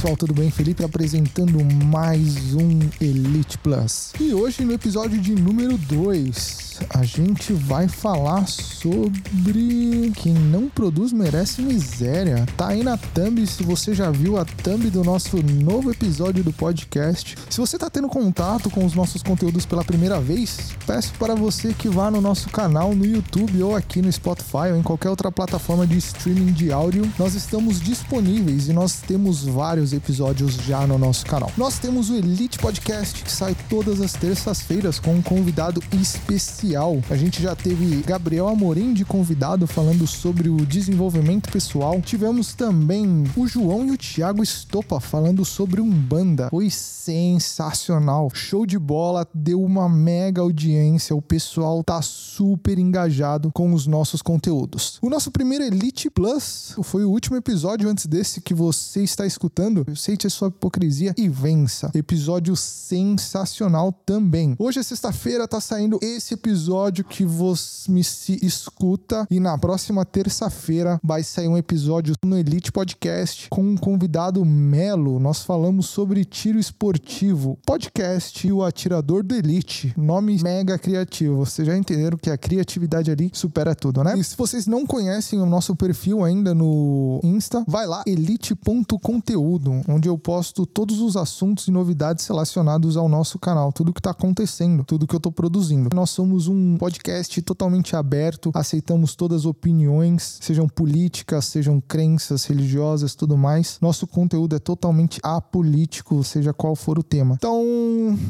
pessoal, tudo bem? Felipe apresentando mais um Elite Plus. E hoje no episódio de número 2, a gente vai falar sobre quem não produz merece miséria. Tá aí na thumb, se você já viu a thumb do nosso novo episódio do podcast. Se você tá tendo contato com os nossos conteúdos pela primeira vez, peço para você que vá no nosso canal no YouTube ou aqui no Spotify ou em qualquer outra plataforma de streaming de áudio. Nós estamos disponíveis e nós temos vários episódios já no nosso canal. Nós temos o Elite Podcast que sai todas as terças-feiras com um convidado especial. A gente já teve Gabriel Amorim de convidado falando sobre o desenvolvimento pessoal. Tivemos também o João e o Thiago Estopa falando sobre Umbanda. Foi sensacional. Show de bola, deu uma mega audiência. O pessoal tá super engajado com os nossos conteúdos. O nosso primeiro Elite Plus foi o último episódio antes desse que você está escutando. Aceite a sua hipocrisia e vença. Episódio sensacional também. Hoje é sexta-feira, tá saindo esse episódio episódio que você me se escuta. E na próxima terça-feira vai sair um episódio no Elite Podcast com um convidado Melo. Nós falamos sobre tiro esportivo. Podcast e o Atirador do Elite. Nome mega criativo. Vocês já entenderam que a criatividade ali supera tudo, né? E se vocês não conhecem o nosso perfil ainda no Insta, vai lá, elite.conteúdo, onde eu posto todos os assuntos e novidades relacionados ao nosso canal, tudo que tá acontecendo, tudo que eu tô produzindo. Nós somos um podcast totalmente aberto, aceitamos todas as opiniões, sejam políticas, sejam crenças religiosas, tudo mais. Nosso conteúdo é totalmente apolítico, seja qual for o tema. Então,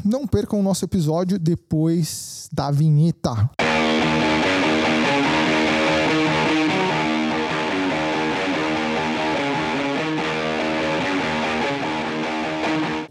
não percam o nosso episódio depois da vinheta.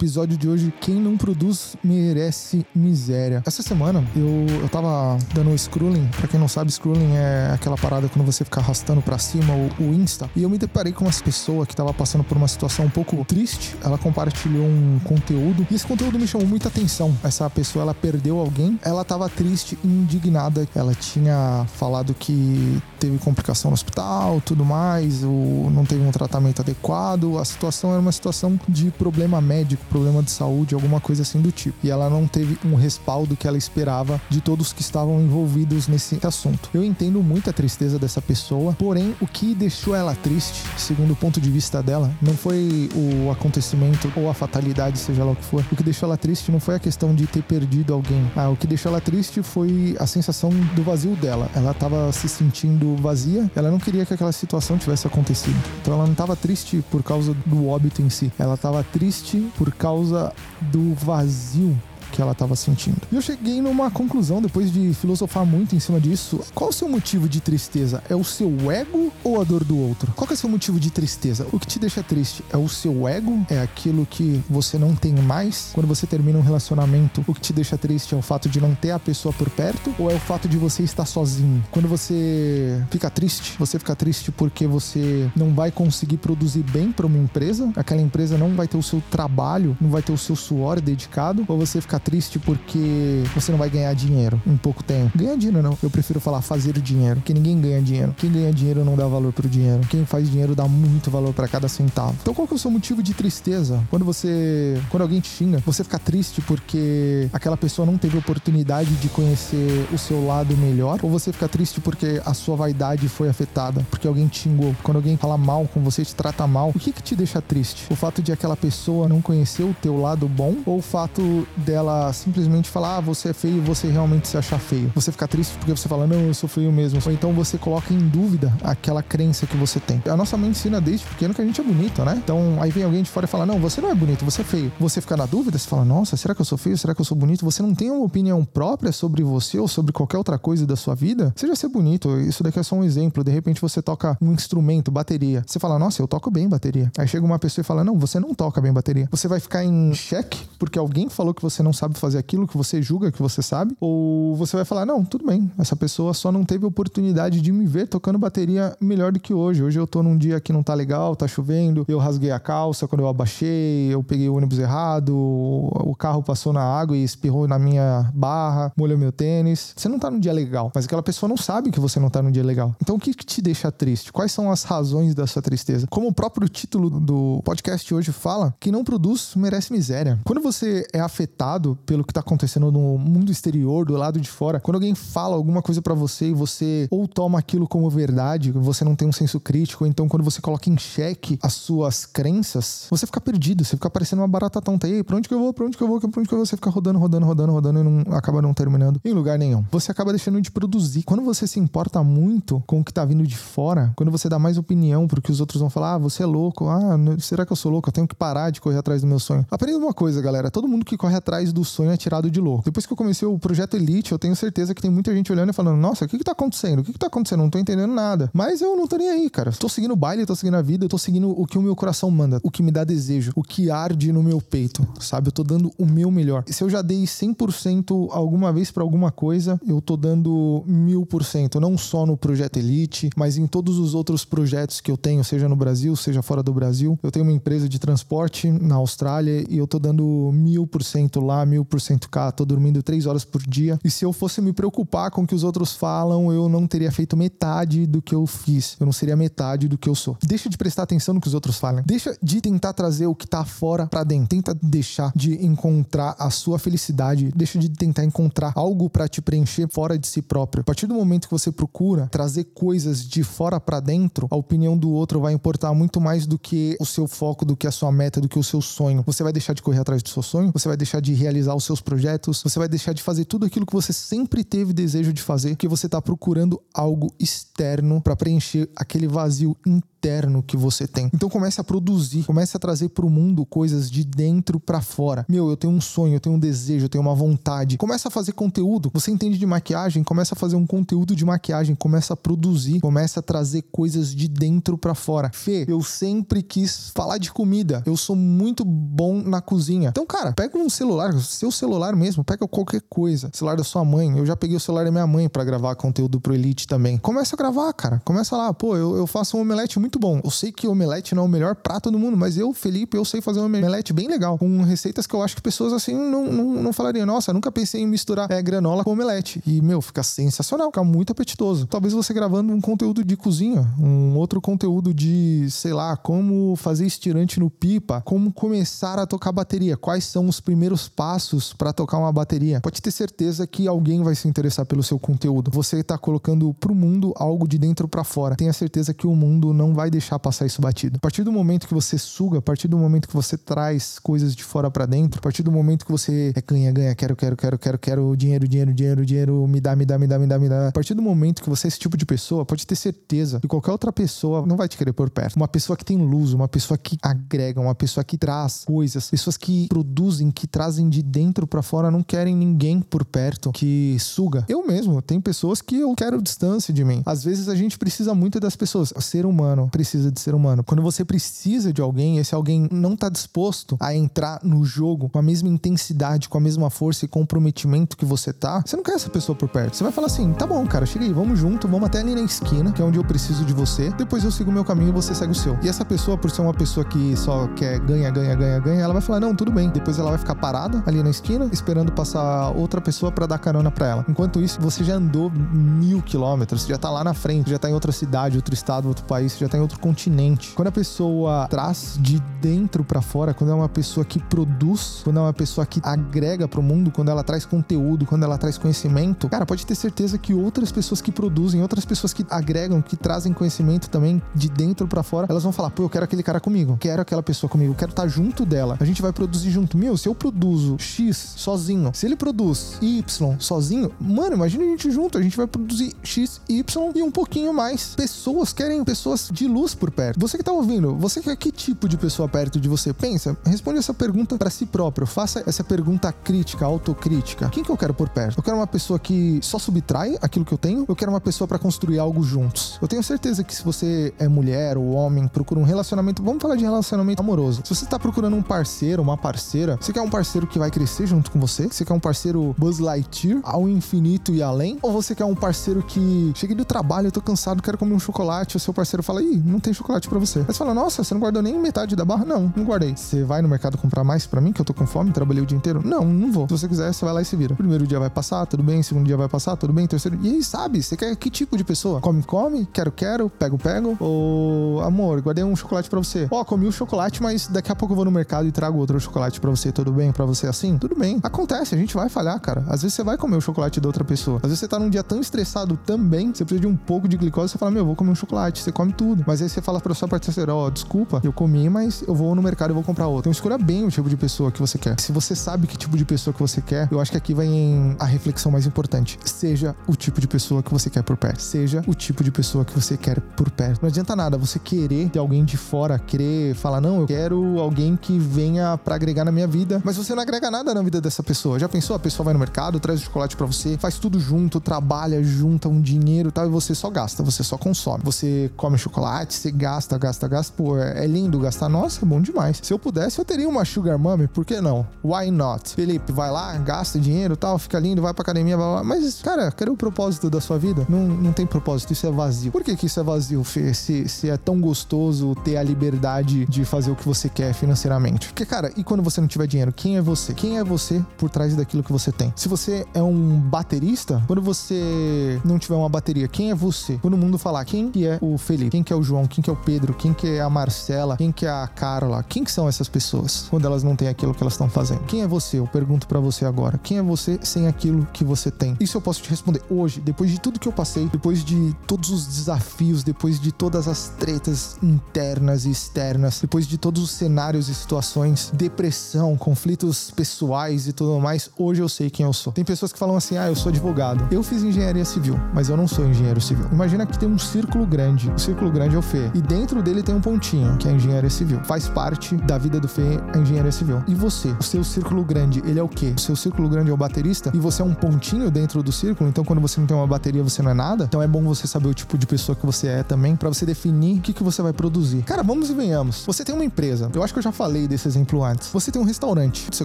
Episódio de hoje, quem não produz merece miséria. Essa semana eu, eu tava dando scrolling, pra quem não sabe, scrolling é aquela parada quando você fica arrastando para cima o, o, Insta. E eu me deparei com uma pessoa que tava passando por uma situação um pouco triste. Ela compartilhou um conteúdo e esse conteúdo me chamou muita atenção. Essa pessoa, ela perdeu alguém, ela tava triste e indignada. Ela tinha falado que teve complicação no hospital, tudo mais, ou não teve um tratamento adequado. A situação era uma situação de problema médico problema de saúde, alguma coisa assim do tipo. E ela não teve um respaldo que ela esperava de todos que estavam envolvidos nesse assunto. Eu entendo muito a tristeza dessa pessoa, porém, o que deixou ela triste, segundo o ponto de vista dela, não foi o acontecimento ou a fatalidade, seja lá o que for. O que deixou ela triste não foi a questão de ter perdido alguém. Ah, o que deixou ela triste foi a sensação do vazio dela. Ela estava se sentindo vazia, ela não queria que aquela situação tivesse acontecido. Então ela não estava triste por causa do óbito em si, ela estava triste por causa do vazio que ela estava sentindo. E eu cheguei numa conclusão, depois de filosofar muito em cima disso. Qual o seu motivo de tristeza? É o seu ego ou a dor do outro? Qual é o seu motivo de tristeza? O que te deixa triste? É o seu ego? É aquilo que você não tem mais? Quando você termina um relacionamento, o que te deixa triste é o fato de não ter a pessoa por perto? Ou é o fato de você estar sozinho? Quando você fica triste, você fica triste porque você não vai conseguir produzir bem para uma empresa, aquela empresa não vai ter o seu trabalho, não vai ter o seu suor dedicado, ou você fica triste porque você não vai ganhar dinheiro em pouco tempo. Ganhar dinheiro não. Eu prefiro falar fazer dinheiro, que ninguém ganha dinheiro. Quem ganha dinheiro não dá valor pro dinheiro. Quem faz dinheiro dá muito valor para cada centavo. Então qual que é o seu motivo de tristeza? Quando você, quando alguém te xinga, você fica triste porque aquela pessoa não teve oportunidade de conhecer o seu lado melhor? Ou você fica triste porque a sua vaidade foi afetada, porque alguém te xingou? Quando alguém fala mal com você, te trata mal, o que que te deixa triste? O fato de aquela pessoa não conhecer o teu lado bom ou o fato dela ela simplesmente falar, ah, você é feio e você realmente se achar feio. Você fica triste porque você fala, não, eu sou feio mesmo. Ou então você coloca em dúvida aquela crença que você tem. A nossa mãe ensina desde pequeno que a gente é bonito, né? Então aí vem alguém de fora e fala, não, você não é bonito, você é feio. Você fica na dúvida, você fala, nossa, será que eu sou feio? Será que eu sou bonito? Você não tem uma opinião própria sobre você ou sobre qualquer outra coisa da sua vida? Seja ser bonito, isso daqui é só um exemplo. De repente você toca um instrumento, bateria. Você fala, nossa, eu toco bem bateria. Aí chega uma pessoa e fala, não, você não toca bem bateria. Você vai ficar em xeque porque alguém falou que você não sabe fazer aquilo que você julga que você sabe, ou você vai falar: não, tudo bem, essa pessoa só não teve oportunidade de me ver tocando bateria melhor do que hoje. Hoje eu tô num dia que não tá legal, tá chovendo, eu rasguei a calça quando eu abaixei, eu peguei o ônibus errado, o carro passou na água e espirrou na minha barra, molhou meu tênis. Você não tá num dia legal, mas aquela pessoa não sabe que você não tá num dia legal. Então o que, que te deixa triste? Quais são as razões da sua tristeza? Como o próprio título do podcast hoje fala, quem não produz merece miséria. Quando você é afetado pelo que tá acontecendo no mundo exterior, do lado de fora, quando alguém fala alguma coisa para você e você ou toma aquilo como verdade, você não tem um senso crítico, então quando você coloca em xeque as suas crenças, você fica perdido, você fica parecendo uma barata tonta. E aí, pra onde que eu vou? Pra onde que eu vou? Pra onde que eu vou? Você fica rodando, rodando, rodando, rodando e não, acaba não terminando em lugar nenhum. Você acaba deixando de produzir. Quando você se importa muito com o que tá vindo de fora, quando você dá mais opinião pro que os outros vão falar, ah, você é louco, ah, será que eu sou louco? Eu tenho que parar de correr atrás do meu sonho. Aprenda uma coisa, galera. Todo mundo que corre atrás do sonho é tirado de louco. Depois que eu comecei o projeto Elite, eu tenho certeza que tem muita gente olhando e falando: Nossa, o que que tá acontecendo? O que que tá acontecendo? Não tô entendendo nada. Mas eu não tô nem aí, cara. Tô seguindo o baile, tô seguindo a vida, tô seguindo o que o meu coração manda, o que me dá desejo, o que arde no meu peito, sabe? Eu tô dando o meu melhor. Se eu já dei 100% alguma vez para alguma coisa, eu tô dando mil por cento, não só no projeto Elite, mas em todos os outros projetos que eu tenho, seja no Brasil, seja fora do Brasil. Eu tenho uma empresa de transporte na Austrália e eu tô dando mil por cento mil por cento cá, tô dormindo três horas por dia. E se eu fosse me preocupar com o que os outros falam, eu não teria feito metade do que eu fiz. Eu não seria metade do que eu sou. Deixa de prestar atenção no que os outros falam. Deixa de tentar trazer o que tá fora para dentro. Tenta deixar de encontrar a sua felicidade. Deixa de tentar encontrar algo para te preencher fora de si próprio. A partir do momento que você procura trazer coisas de fora para dentro, a opinião do outro vai importar muito mais do que o seu foco, do que a sua meta, do que o seu sonho. Você vai deixar de correr atrás do seu sonho, você vai deixar de realizar os seus projetos, você vai deixar de fazer tudo aquilo que você sempre teve desejo de fazer, porque você está procurando algo externo para preencher aquele vazio interno interno que você tem. Então comece a produzir, comece a trazer para o mundo coisas de dentro para fora. Meu, eu tenho um sonho, eu tenho um desejo, eu tenho uma vontade. Começa a fazer conteúdo. Você entende de maquiagem? Começa a fazer um conteúdo de maquiagem, começa a produzir, começa a trazer coisas de dentro para fora. Fê, eu sempre quis falar de comida. Eu sou muito bom na cozinha. Então, cara, pega um celular, seu celular mesmo, pega qualquer coisa. Celular da sua mãe. Eu já peguei o celular da minha mãe para gravar conteúdo pro Elite também. Começa a gravar, cara. Começa lá, pô, eu, eu faço um omelete muito muito bom. Eu sei que o omelete não é o melhor prato do mundo, mas eu, Felipe, eu sei fazer um omelete bem legal. Com receitas que eu acho que pessoas assim não, não, não falariam. Nossa, nunca pensei em misturar é, granola com omelete. E, meu, fica sensacional, fica muito apetitoso. Talvez você gravando um conteúdo de cozinha, um outro conteúdo de, sei lá, como fazer estirante no pipa, como começar a tocar bateria, quais são os primeiros passos para tocar uma bateria. Pode ter certeza que alguém vai se interessar pelo seu conteúdo. Você está colocando pro mundo algo de dentro para fora. Tenha certeza que o mundo não vai vai deixar passar isso batido. A partir do momento que você suga, a partir do momento que você traz coisas de fora para dentro, a partir do momento que você é ganha, ganha, quero, quero, quero, quero, quero dinheiro, dinheiro, dinheiro, dinheiro, me dá, me dá, me dá, me dá, me dá. A partir do momento que você é esse tipo de pessoa, pode ter certeza que qualquer outra pessoa não vai te querer por perto. Uma pessoa que tem luz, uma pessoa que agrega, uma pessoa que traz coisas, pessoas que produzem, que trazem de dentro para fora, não querem ninguém por perto que suga. Eu mesmo, tem pessoas que eu quero distância de mim. Às vezes a gente precisa muito das pessoas. O ser humano precisa de ser humano. Quando você precisa de alguém, esse alguém não está disposto a entrar no jogo com a mesma intensidade, com a mesma força e comprometimento que você tá, você não quer essa pessoa por perto. Você vai falar assim: tá bom, cara, chega aí, vamos junto, vamos até ali na esquina, que é onde eu preciso de você. Depois eu sigo o meu caminho e você segue o seu. E essa pessoa, por ser uma pessoa que só quer ganha, ganha, ganha, ganha, ela vai falar: não, tudo bem. Depois ela vai ficar parada ali na esquina, esperando passar outra pessoa para dar carona para ela. Enquanto isso, você já andou mil quilômetros, já tá lá na frente, já tá em outra cidade, outro estado, outro país, já tá em outro continente. Quando a pessoa traz de dentro para fora, quando é uma pessoa que produz, quando é uma pessoa que agrega para o mundo, quando ela traz conteúdo, quando ela traz conhecimento, cara, pode ter certeza que outras pessoas que produzem, outras pessoas que agregam, que trazem conhecimento também de dentro para fora, elas vão falar: pô, eu quero aquele cara comigo, quero aquela pessoa comigo, quero estar tá junto dela. A gente vai produzir junto. Meu, se eu produzo X sozinho, se ele produz Y sozinho, mano, imagina a gente junto, a gente vai produzir X, Y e um pouquinho mais. Pessoas querem pessoas de luz por perto. Você que tá ouvindo, você quer que tipo de pessoa perto de você? Pensa, responde essa pergunta para si próprio. Faça essa pergunta crítica, autocrítica. Quem que eu quero por perto? Eu quero uma pessoa que só subtrai aquilo que eu tenho? Eu quero uma pessoa para construir algo juntos. Eu tenho certeza que se você é mulher ou homem, procura um relacionamento, vamos falar de relacionamento amoroso. Se você tá procurando um parceiro, uma parceira, você quer um parceiro que vai crescer junto com você? Você quer um parceiro Buzz Lightyear ao infinito e além? Ou você quer um parceiro que cheguei do trabalho, eu tô cansado, quero comer um chocolate, o seu parceiro fala: "Ih, não tem chocolate para você". Aí você fala: "Nossa, você não guardou nem metade da barra?" Não, não guardei. Você vai no mercado comprar mais para mim que eu tô com fome, trabalhei o dia inteiro? Não, não vou. Se você quiser, você vai lá e se vira. Primeiro dia vai passar, tudo bem, segundo dia vai passar, tudo bem, terceiro. E aí, sabe? Você quer que tipo de pessoa? Come, come, quero, quero, pego, pego. Ou, amor, guardei um chocolate para você. Ó, oh, comi o chocolate, mas daqui a pouco eu vou no mercado e trago outro chocolate para você. Tudo bem para você assim? Tudo bem. Acontece, a gente vai falhar, cara. Às vezes você vai comer o chocolate da outra pessoa. Às vezes você tá num dia tão estressado também, você precisa de um pouco de glicose, você fala, meu, eu vou comer um chocolate. Você come tudo. Mas aí você fala pra sua parceira, ó, oh, desculpa, eu comi, mas eu vou no mercado e vou comprar outro. Então escolha bem o tipo de pessoa que você quer. Se você sabe que tipo de pessoa que você quer, eu acho que aqui vem a reflexão mais importante. Seja o tipo de pessoa que você quer por perto. Seja o tipo de pessoa que você quer por perto. Não adianta nada você querer ter alguém de fora, querer falar, não, eu quero alguém que venha para agregar na minha vida, mas você não agrega nada na vida dessa pessoa. Já pensou? A pessoa vai no mercado, traz o chocolate para você, faz tudo junto, trabalha, junta um dinheiro e tal, e você só gasta, você só consome. Você come chocolate, você gasta, gasta, gasta. Pô, é lindo gastar. Nossa, é bom demais. Se eu pudesse, eu teria uma Sugar Mommy, por que não? Why not? Felipe, vai lá, gasta dinheiro tal, fica lindo, vai pra academia, blá, blá. mas, cara, cadê o propósito da sua vida? Não, não tem propósito, isso é vazio. Por que, que isso é vazio, Fê? Se, se é tão gostoso ter a liberdade de fazer o que você quer financeiramente. Porque, cara, e quando você não tiver dinheiro, quem é você? Quem é você por trás daquilo que você tem? Se você é um baterista, quando você não tiver uma bateria, quem é você? Quando o mundo falar quem que é o Felipe, quem que é o João, quem que é o Pedro, quem que é a Marcela, quem que é a Carla, quem que são essas pessoas quando elas não têm aquilo que elas estão fazendo? Quem é você? Eu pergunto para você agora. Quem é você sem aquilo que você tem? Isso eu posso te responder hoje, depois de tudo que eu passei, depois de todos os desafios, depois de todas as tretas internas e externas, depois de todos os cenários e situações, depressão, conflitos pessoais e tudo mais, hoje eu sei quem eu sou. Tem pessoas que falam assim: "Ah, eu sou advogado". Eu fiz engenharia civil, mas eu não sou engenheiro civil. Imagina que tem um círculo grande. O círculo grande o Fê, e dentro dele tem um pontinho, que é a engenharia civil. Faz parte da vida do Fê a engenharia civil. E você, o seu círculo grande, ele é o quê? O seu círculo grande é o baterista e você é um pontinho dentro do círculo, então quando você não tem uma bateria, você não é nada. Então é bom você saber o tipo de pessoa que você é também, para você definir o que, que você vai produzir. Cara, vamos e venhamos. Você tem uma empresa, eu acho que eu já falei desse exemplo antes. Você tem um restaurante, você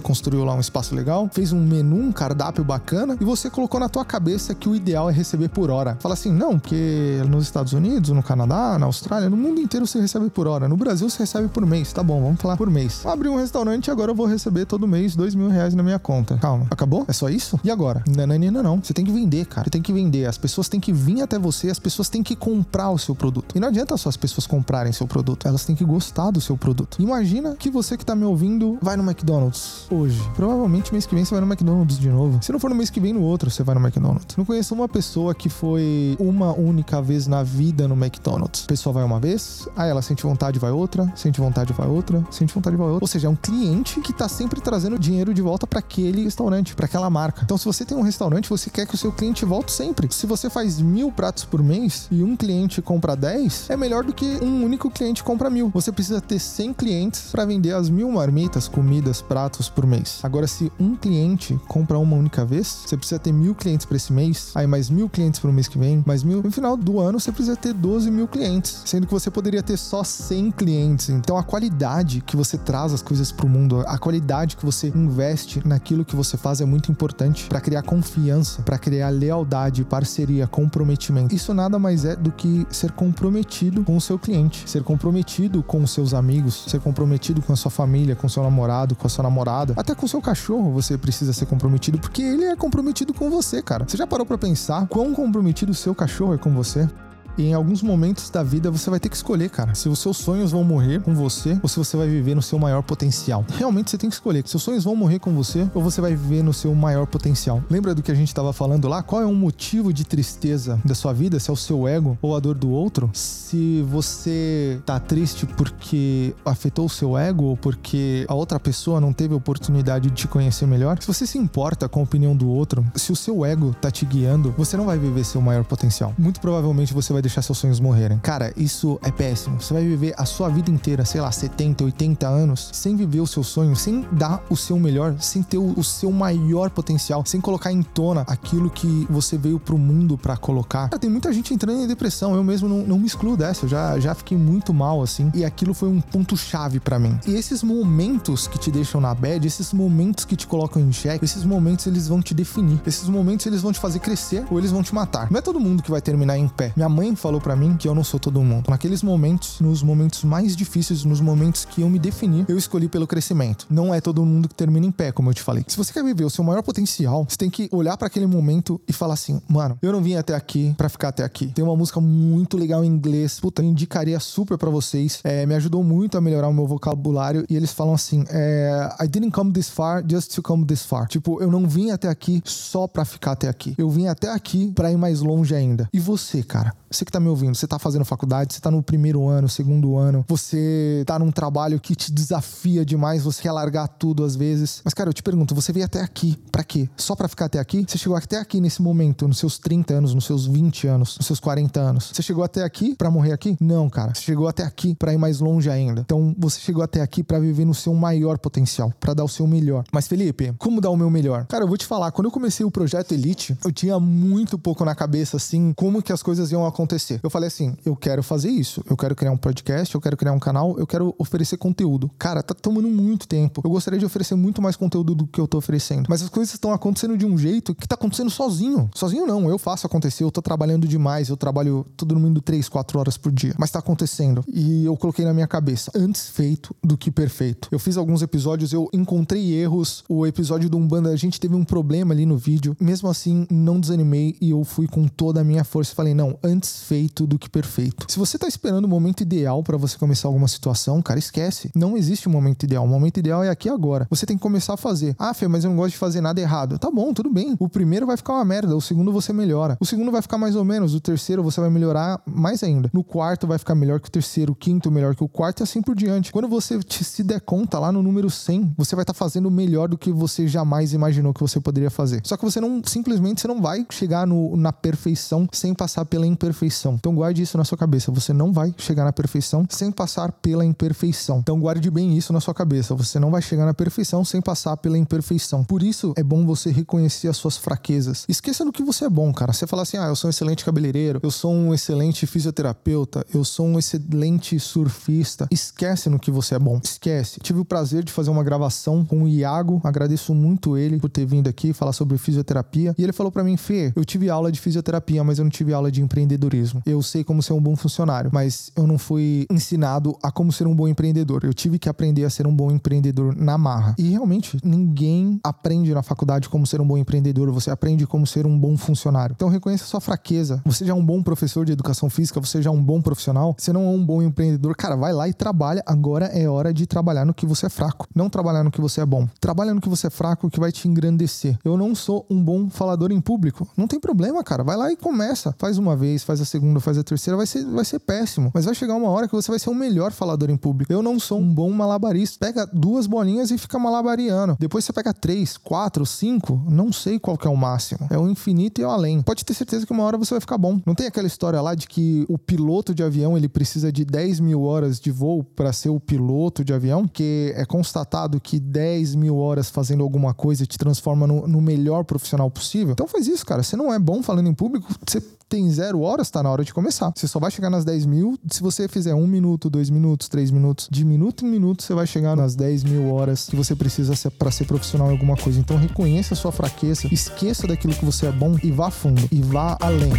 construiu lá um espaço legal, fez um menu, um cardápio bacana e você colocou na tua cabeça que o ideal é receber por hora. Fala assim, não, porque nos Estados Unidos, no Canadá, na Austrália, no mundo inteiro você recebe por hora. No Brasil você recebe por mês. Tá bom, vamos falar por mês. Abri um restaurante e agora eu vou receber todo mês dois mil reais na minha conta. Calma, acabou? É só isso? E agora? Não, não. Você tem que vender, cara. Você tem que vender. As pessoas têm que vir até você, as pessoas têm que comprar o seu produto. E não adianta só as pessoas comprarem seu produto, elas têm que gostar do seu produto. Imagina que você que tá me ouvindo vai no McDonald's hoje. Provavelmente mês que vem você vai no McDonald's de novo. Se não for no mês que vem, no outro você vai no McDonald's. Não conheço uma pessoa que foi uma única vez na vida no McDonald's. A pessoa vai uma vez, aí ela sente vontade, vai outra, sente vontade, vai outra, sente vontade, vai outra. Ou seja, é um cliente que tá sempre trazendo dinheiro de volta para aquele restaurante, para aquela marca. Então, se você tem um restaurante, você quer que o seu cliente volte sempre. Se você faz mil pratos por mês e um cliente compra 10, é melhor do que um único cliente compra mil. Você precisa ter 100 clientes para vender as mil marmitas, comidas, pratos por mês. Agora, se um cliente compra uma única vez, você precisa ter mil clientes para esse mês, aí mais mil clientes para o mês que vem, mais mil. No final do ano, você precisa ter 12 mil clientes, sendo que você poderia ter só 100 clientes. Então, a qualidade que você traz as coisas para o mundo, a qualidade que você investe naquilo que você faz é muito importante para criar confiança, para criar lealdade, parceria, comprometimento. Isso nada mais é do que ser comprometido com o seu cliente, ser comprometido com os seus amigos, ser comprometido com a sua família, com o seu namorado, com a sua namorada, até com o seu cachorro você precisa ser comprometido porque ele é comprometido com você, cara. Você já parou para pensar quão comprometido o seu cachorro é com você? E em alguns momentos da vida você vai ter que escolher, cara, se os seus sonhos vão morrer com você ou se você vai viver no seu maior potencial. Realmente você tem que escolher. Seus sonhos vão morrer com você ou você vai viver no seu maior potencial. Lembra do que a gente estava falando lá? Qual é um motivo de tristeza da sua vida? Se é o seu ego ou a dor do outro? Se você tá triste porque afetou o seu ego ou porque a outra pessoa não teve oportunidade de te conhecer melhor? Se você se importa com a opinião do outro, se o seu ego tá te guiando, você não vai viver seu maior potencial. Muito provavelmente você vai deixar seus sonhos morrerem. Cara, isso é péssimo. Você vai viver a sua vida inteira, sei lá, 70, 80 anos, sem viver o seu sonho, sem dar o seu melhor, sem ter o, seu maior potencial, sem colocar em tona aquilo que você veio pro mundo para colocar. Cara, tem muita gente entrando em depressão. Eu mesmo não, não me excluo dessa. Eu já, já fiquei muito mal, assim. E aquilo foi um ponto-chave para mim. E esses momentos que te deixam na bad, esses momentos que te colocam em xeque, esses momentos eles vão te definir. Esses momentos eles vão te fazer crescer ou eles vão te matar. Não é todo mundo que vai terminar em pé. Minha mãe falou para mim que eu não sou todo mundo. Naqueles momentos, nos momentos mais difíceis, nos momentos que eu me defini, eu escolhi pelo crescimento. Não é todo mundo que termina em pé, como eu te falei. Se você quer viver o seu maior potencial, você tem que olhar para aquele momento e falar assim: mano, eu não vim até aqui para ficar até aqui. Tem uma música muito legal em inglês, puta, eu indicaria super para vocês. É, me ajudou muito a melhorar o meu vocabulário. E eles falam assim: é, I didn't come this far just to come this far. Tipo, eu não vim até aqui só pra ficar até aqui. Eu vim até aqui para ir mais longe ainda. E você, cara? Você que tá me ouvindo, você tá fazendo faculdade, você tá no primeiro ano, segundo ano, você tá num trabalho que te desafia demais, você quer largar tudo às vezes. Mas, cara, eu te pergunto, você veio até aqui, para quê? Só para ficar até aqui? Você chegou até aqui nesse momento, nos seus 30 anos, nos seus 20 anos, nos seus 40 anos. Você chegou até aqui para morrer aqui? Não, cara. Você chegou até aqui para ir mais longe ainda. Então, você chegou até aqui para viver no seu maior potencial, para dar o seu melhor. Mas, Felipe, como dar o meu melhor? Cara, eu vou te falar, quando eu comecei o projeto Elite, eu tinha muito pouco na cabeça, assim, como que as coisas iam acontecer. Eu falei assim: eu quero fazer isso, eu quero criar um podcast, eu quero criar um canal, eu quero oferecer conteúdo. Cara, tá tomando muito tempo. Eu gostaria de oferecer muito mais conteúdo do que eu tô oferecendo. Mas as coisas estão acontecendo de um jeito que tá acontecendo sozinho. Sozinho não, eu faço acontecer, eu tô trabalhando demais, eu trabalho todo dormindo 3, 4 horas por dia. Mas tá acontecendo. E eu coloquei na minha cabeça: antes feito do que perfeito. Eu fiz alguns episódios, eu encontrei erros. O episódio do Umbanda, a gente teve um problema ali no vídeo. Mesmo assim, não desanimei e eu fui com toda a minha força. Falei: não, antes feito do que perfeito. Se você tá esperando o momento ideal para você começar alguma situação, cara, esquece. Não existe um momento ideal. O momento ideal é aqui agora. Você tem que começar a fazer. Ah, Fê, mas eu não gosto de fazer nada errado. Tá bom, tudo bem. O primeiro vai ficar uma merda, o segundo você melhora. O segundo vai ficar mais ou menos, o terceiro você vai melhorar mais ainda. No quarto vai ficar melhor que o terceiro, o quinto melhor que o quarto e assim por diante. Quando você se der conta lá no número 100, você vai estar tá fazendo melhor do que você jamais imaginou que você poderia fazer. Só que você não, simplesmente, você não vai chegar no, na perfeição sem passar pela imperfeição. Então guarde isso na sua cabeça. Você não vai chegar na perfeição sem passar pela imperfeição. Então guarde bem isso na sua cabeça. Você não vai chegar na perfeição sem passar pela imperfeição. Por isso é bom você reconhecer as suas fraquezas. Esqueça do que você é bom, cara. Você fala assim: "Ah, eu sou um excelente cabeleireiro, eu sou um excelente fisioterapeuta, eu sou um excelente surfista". Esquece no que você é bom. Esquece. Tive o prazer de fazer uma gravação com o Iago. Agradeço muito ele por ter vindo aqui falar sobre fisioterapia. E ele falou para mim: "Fê, eu tive aula de fisioterapia, mas eu não tive aula de empreendedorismo. Eu sei como ser um bom funcionário, mas eu não fui ensinado a como ser um bom empreendedor. Eu tive que aprender a ser um bom empreendedor na marra. E realmente, ninguém aprende na faculdade como ser um bom empreendedor, você aprende como ser um bom funcionário. Então reconheça sua fraqueza. Você já é um bom professor de educação física, você já é um bom profissional, você não é um bom empreendedor, cara, vai lá e trabalha. Agora é hora de trabalhar no que você é fraco, não trabalhar no que você é bom. Trabalha no que você é fraco, que vai te engrandecer. Eu não sou um bom falador em público. Não tem problema, cara. Vai lá e começa. Faz uma vez, faz a segunda, faz a terceira, vai ser, vai ser péssimo. Mas vai chegar uma hora que você vai ser o melhor falador em público. Eu não sou um bom malabarista. Pega duas bolinhas e fica malabariano. Depois você pega três, quatro, cinco, não sei qual que é o máximo. É o infinito e o além. Pode ter certeza que uma hora você vai ficar bom. Não tem aquela história lá de que o piloto de avião ele precisa de 10 mil horas de voo para ser o piloto de avião? Que é constatado que 10 mil horas fazendo alguma coisa te transforma no, no melhor profissional possível. Então faz isso, cara. Você não é bom falando em público, você tem zero horas, tá na hora de começar. Você só vai chegar nas 10 mil se você fizer um minuto, dois minutos, três minutos. De minuto em minuto, você vai chegar nas 10 mil horas que você precisa para ser profissional em alguma coisa. Então reconheça a sua fraqueza, esqueça daquilo que você é bom e vá fundo e vá além.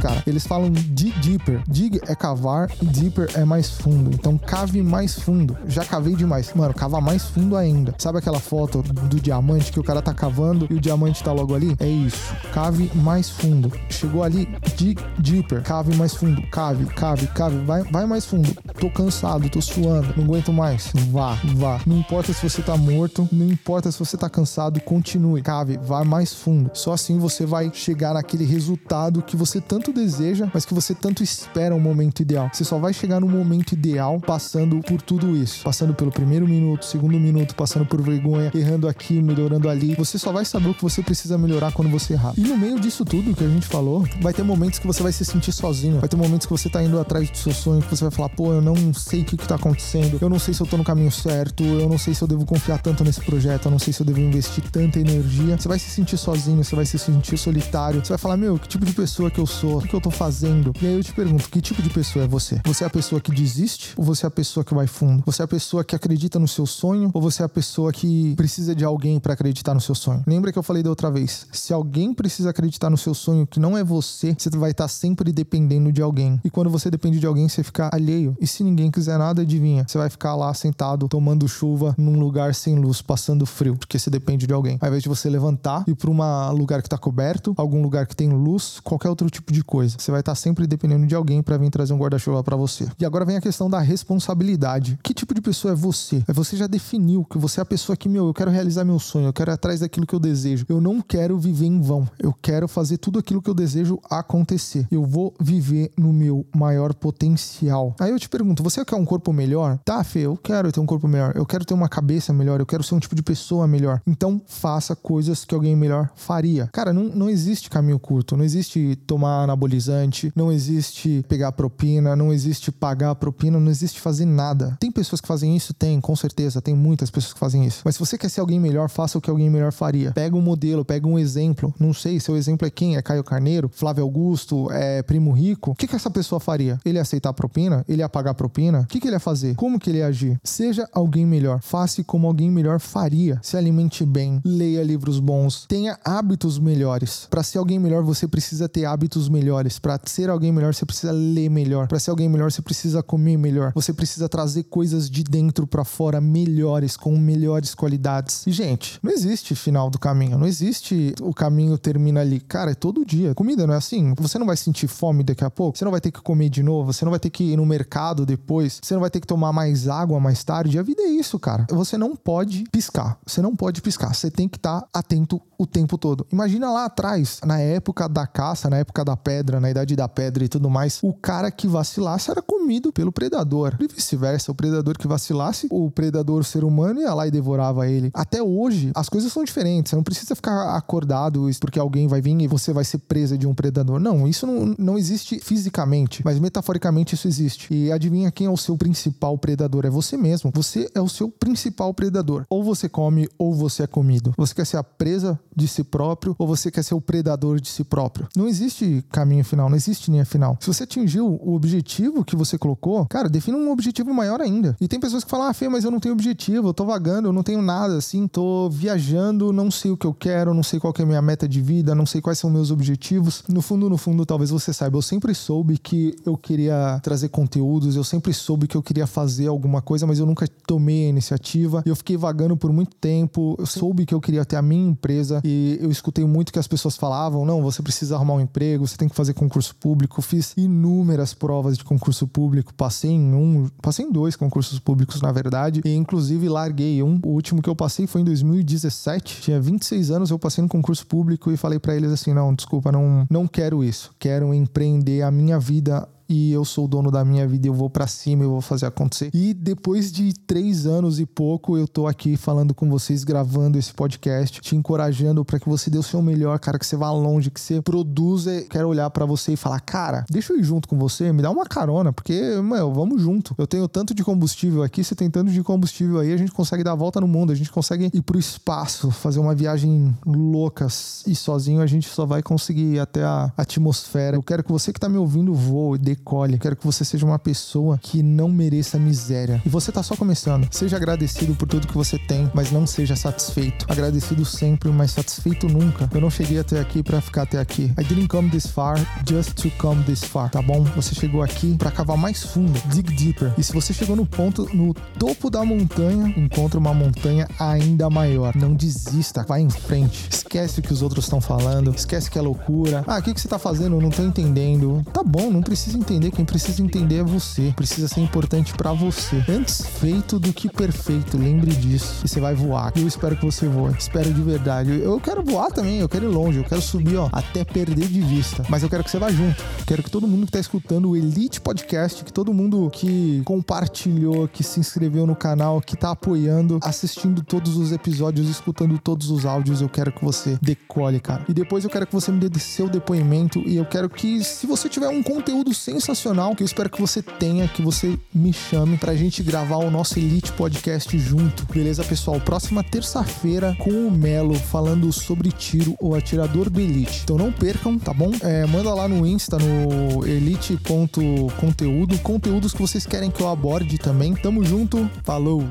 Cara, eles falam dig deeper. Dig é cavar e deeper é mais fundo. Então cave mais fundo. Já cavei demais. Mano, cava mais fundo ainda. Sabe aquela foto do diamante que o cara tá cavando e o diamante tá logo ali? É isso. Cave mais fundo. Chegou ali, dig deeper. Cave mais fundo. Cave, cave, cave. Vai, vai mais fundo. Tô cansado, tô suando, não aguento mais. Vá, vá. Não importa se você tá morto, não importa se você tá cansado, continue. Cave, vá mais fundo. Só assim você vai chegar naquele resultado que você tanto deseja, mas que você tanto espera o momento ideal. Você só vai chegar no momento ideal passando por tudo isso. Passando pelo primeiro minuto, segundo minuto, passando por vergonha, errando aqui, melhorando ali. Você só vai saber o que você precisa melhorar quando você errar. E no meio disso tudo que a gente falou, vai ter momentos que você vai se sentir sozinho. Vai ter momentos que você tá indo atrás do seu sonho, que você vai falar, pô, eu não sei o que, que tá acontecendo, eu não sei se eu tô no caminho certo, eu não sei se eu devo confiar tanto nesse projeto, eu não sei se eu devo investir tanta energia. Você vai se sentir sozinho, você vai se sentir solitário. Você vai falar, meu, que tipo de pessoa que eu sou? O que, eu tô fazendo? E aí eu te pergunto, que tipo de pessoa é você? Você é a pessoa que desiste ou você é a pessoa que vai fundo? Você é a pessoa que acredita no seu sonho ou você é a pessoa que precisa de alguém para acreditar no seu sonho? Lembra que eu falei da outra vez? Se alguém precisa acreditar no seu sonho que não é você, você vai estar sempre dependendo de alguém. E quando você depende de alguém, você fica alheio. E se ninguém quiser nada, adivinha? Você vai ficar lá sentado, tomando chuva, num lugar sem luz, passando frio, porque você depende de alguém. Ao invés de você levantar e ir para um lugar que tá coberto, algum lugar que tem luz, qualquer outro tipo de coisa. Você vai estar sempre dependendo de alguém para vir trazer um guarda-chuva para você. E agora vem a questão da responsabilidade. Que tipo de pessoa é você? É você já definiu que você é a pessoa que, meu, eu quero realizar meu sonho, eu quero ir atrás daquilo que eu desejo. Eu não quero viver em vão. Eu quero fazer tudo aquilo que eu desejo acontecer. Eu vou viver no meu maior potencial. Aí eu te pergunto, você quer um corpo melhor? Tá, Fê, eu quero ter um corpo melhor. Eu quero ter uma cabeça melhor. Eu quero ser um tipo de pessoa melhor. Então faça coisas que alguém melhor faria. Cara, não, não existe caminho curto. Não existe tomar anabolizante. Não existe pegar propina. Não existe pagar propina. Não existe fazer nada. Tem pessoas que fazem isso? Tem, com certeza. Tem muitas pessoas que fazem isso. Mas se você quer ser alguém melhor, faça o que alguém melhor faria. Pega um modelo, pega um exemplo. Não sei, seu exemplo é quem? É Caio Carneiro? Flávio Augusto? É Primo Rico? O que, que essa pessoa faria? Ele ia aceitar propina? Ele ia pagar propina? O que, que ele ia fazer? Como que ele ia agir? Seja alguém melhor. Faça como alguém melhor faria. Se alimente bem. Leia livros bons. Tenha hábitos melhores. Para ser alguém melhor, você precisa ter hábitos melhores. Para ser alguém melhor, você precisa ler melhor. Para ser alguém melhor, você precisa comer melhor. Você precisa trazer coisas de dentro para fora melhores, com melhores qualidades. E, gente, não existe final do caminho. Não existe o caminho termina ali. Cara, é todo dia. Comida não é assim. Você não vai sentir fome daqui a pouco. Você não vai ter que comer de novo. Você não vai ter que ir no mercado depois. Você não vai ter que tomar mais água mais tarde. A vida é isso, cara. Você não pode piscar. Você não pode piscar. Você tem que estar tá atento o tempo todo. Imagina lá atrás, na época da caça, na época da pedra, na idade da pedra e tudo mais, o cara que vacilasse era comido pelo predador. E vice-versa, o predador que vacilasse, o predador ser humano ia lá e devorava ele. Até hoje, as coisas são diferentes. Você não precisa ficar acordado porque alguém vai vir e você vai ser presa de um predador. Não, isso não, não existe fisicamente, mas metaforicamente isso existe. E adivinha quem é o seu principal predador? É você mesmo. Você é o seu principal predador. Ou você come ou você é comido. Você quer ser a presa de si próprio ou você quer ser o predador de si próprio. Não existe caminho final, não existe linha final. Se você atingiu o objetivo que você colocou, cara, defina um objetivo maior ainda. E tem pessoas que falam, ah, Fê, mas eu não tenho objetivo, eu tô vagando, eu não tenho nada assim, tô viajando, não sei o que eu quero, não sei qual é a minha meta de vida, não sei quais são meus objetivos. No fundo, no fundo, talvez você saiba, eu sempre soube que eu queria trazer conteúdos, eu sempre soube que eu queria fazer alguma coisa, mas eu nunca tomei a iniciativa. Eu fiquei vagando por muito tempo. Eu soube que eu queria ter a minha empresa e eu escutei muito que as pessoas falavam: não, você precisa arrumar um emprego, você tem que fazer concurso público. Fiz inúmeras provas de concurso público, passei em um, passei em dois concursos públicos, na verdade, e inclusive larguei um. O último que eu passei foi em 2017, tinha 26 anos, eu passei no concurso público e falei para eles assim: não, desculpa, não, não quero isso, quero empreender a minha vida e eu sou o dono da minha vida, eu vou para cima, eu vou fazer acontecer. E depois de três anos e pouco, eu tô aqui falando com vocês, gravando esse podcast, te encorajando para que você dê o seu melhor, cara, que você vá longe, que você produza. Quero olhar para você e falar, cara, deixa eu ir junto com você, me dá uma carona, porque, meu, vamos junto. Eu tenho tanto de combustível aqui, você tem tanto de combustível aí, a gente consegue dar a volta no mundo, a gente consegue ir pro espaço, fazer uma viagem louca e sozinho a gente só vai conseguir ir até a atmosfera. Eu quero que você que tá me ouvindo voe, dê recolhe. Quero que você seja uma pessoa que não mereça miséria. E você tá só começando. Seja agradecido por tudo que você tem, mas não seja satisfeito. Agradecido sempre, mas satisfeito nunca. Eu não cheguei até aqui para ficar até aqui. I didn't come this far just to come this far, tá bom? Você chegou aqui para cavar mais fundo, dig deeper. E se você chegou no ponto, no topo da montanha, encontra uma montanha ainda maior. Não desista, vai em frente. Esquece o que os outros estão falando, esquece que é loucura. Ah, o que, que você tá fazendo? Não tô entendendo. Tá bom, não precisa entender quem precisa entender é você. Precisa ser importante para você. Antes feito do que perfeito, lembre disso. E você vai voar. Eu espero que você voe. Espero de verdade. Eu quero voar também, eu quero ir longe, eu quero subir, ó, até perder de vista. Mas eu quero que você vá junto. Quero que todo mundo que tá escutando o Elite Podcast, que todo mundo que compartilhou, que se inscreveu no canal, que tá apoiando, assistindo todos os episódios, escutando todos os áudios, eu quero que você decole, cara. E depois eu quero que você me dê seu depoimento e eu quero que, se você tiver um conteúdo sensacional, que eu espero que você tenha, que você me chame pra gente gravar o nosso Elite Podcast junto. Beleza, pessoal? Próxima terça-feira com o Melo falando sobre tiro ou atirador do Elite. Então não percam, tá bom? É, manda lá no Insta, no elite.conteúdo, conteúdos que vocês querem que eu aborde também. Tamo junto, falou!